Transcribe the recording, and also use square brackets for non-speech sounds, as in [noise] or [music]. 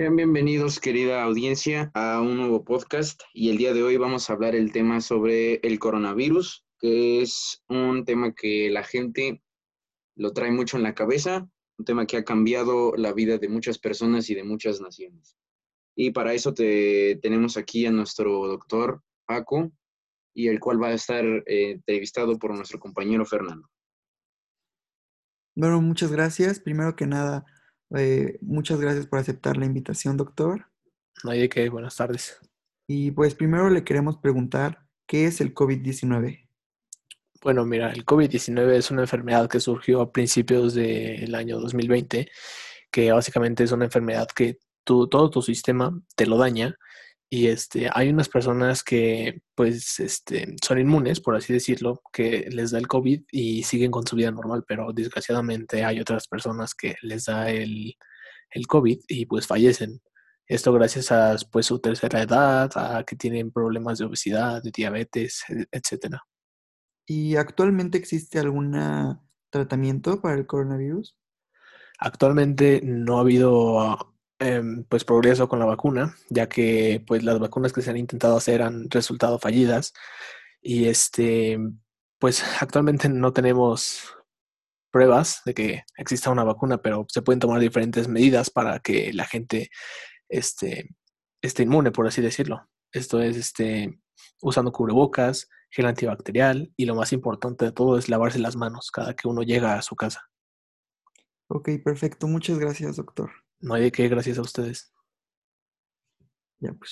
Sean bienvenidos, querida audiencia, a un nuevo podcast y el día de hoy vamos a hablar el tema sobre el coronavirus, que es un tema que la gente lo trae mucho en la cabeza, un tema que ha cambiado la vida de muchas personas y de muchas naciones. Y para eso te, tenemos aquí a nuestro doctor Paco, y el cual va a estar eh, entrevistado por nuestro compañero Fernando. Bueno, muchas gracias. Primero que nada, eh, muchas gracias por aceptar la invitación, doctor. No hay de qué, buenas tardes. Y pues primero le queremos preguntar, ¿qué es el COVID-19? Bueno, mira, el COVID-19 es una enfermedad que surgió a principios del año 2020, que básicamente es una enfermedad que todo tu sistema te lo daña y este, hay unas personas que pues este, son inmunes, por así decirlo, que les da el COVID y siguen con su vida normal, pero desgraciadamente hay otras personas que les da el, el COVID y pues fallecen. Esto gracias a pues, su tercera edad, a que tienen problemas de obesidad, de diabetes, e, etcétera. ¿Y actualmente existe algún tratamiento para el coronavirus? Actualmente no ha habido Em, pues progreso con la vacuna, ya que pues las vacunas que se han intentado hacer han resultado fallidas y este pues [laughs] actualmente no tenemos pruebas de que exista una vacuna, pero se pueden tomar diferentes medidas para que la gente este, esté inmune, por así decirlo. Esto es este, usando cubrebocas, gel antibacterial y lo más importante de todo es lavarse las manos cada que uno llega a su casa. Ok, perfecto. Muchas gracias, doctor. No hay de qué, gracias a ustedes. Ya, pues